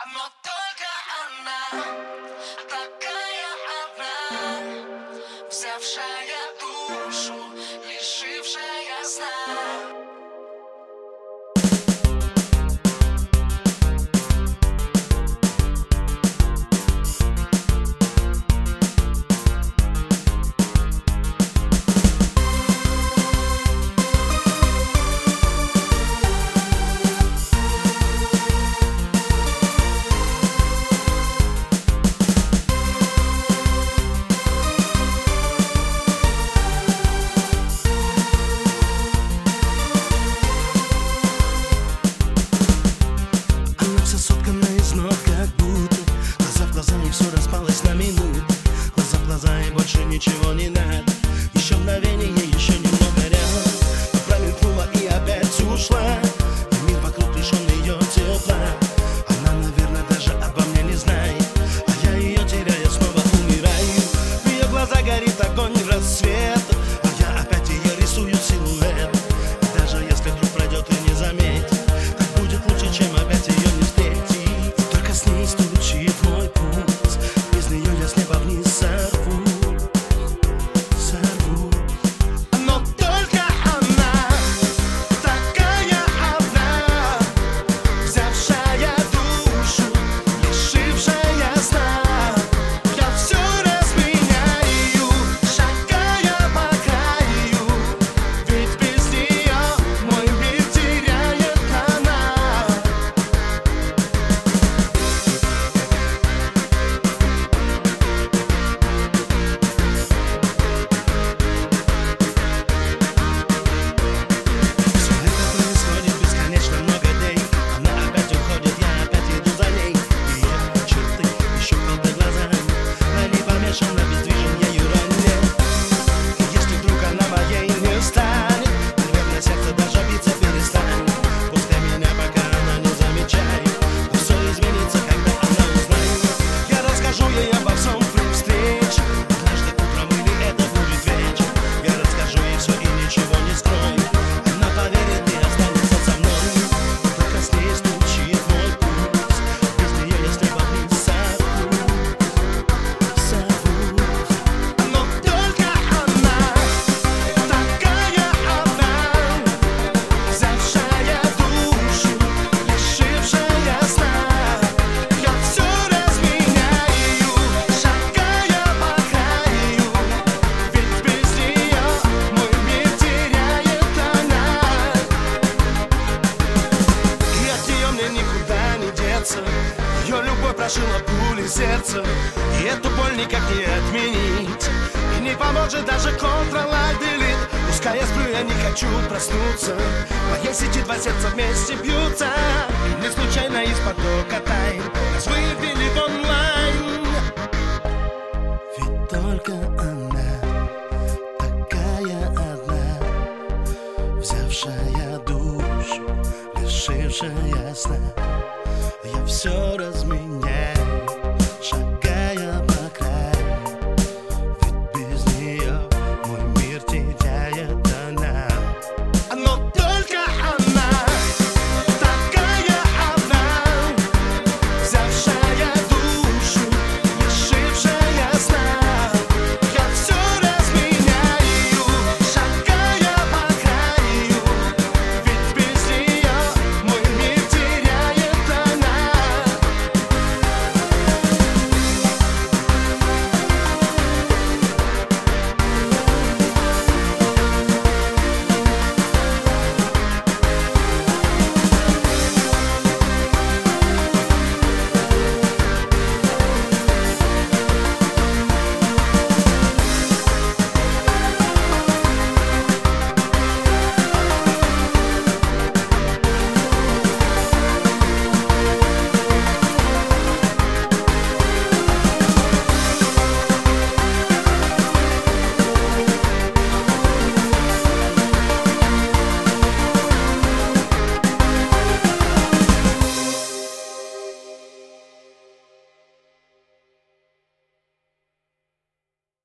I'm not talking now. прошила пули сердца И эту боль никак не отменить. И не поможет даже контрол-делит Пускай я сплю, я не хочу проснуться В моей сети два сердца вместе бьются. И не случайно из потока тайн Нас вывели в онлайн. Ведь только она уже ясно. Я все разменяю.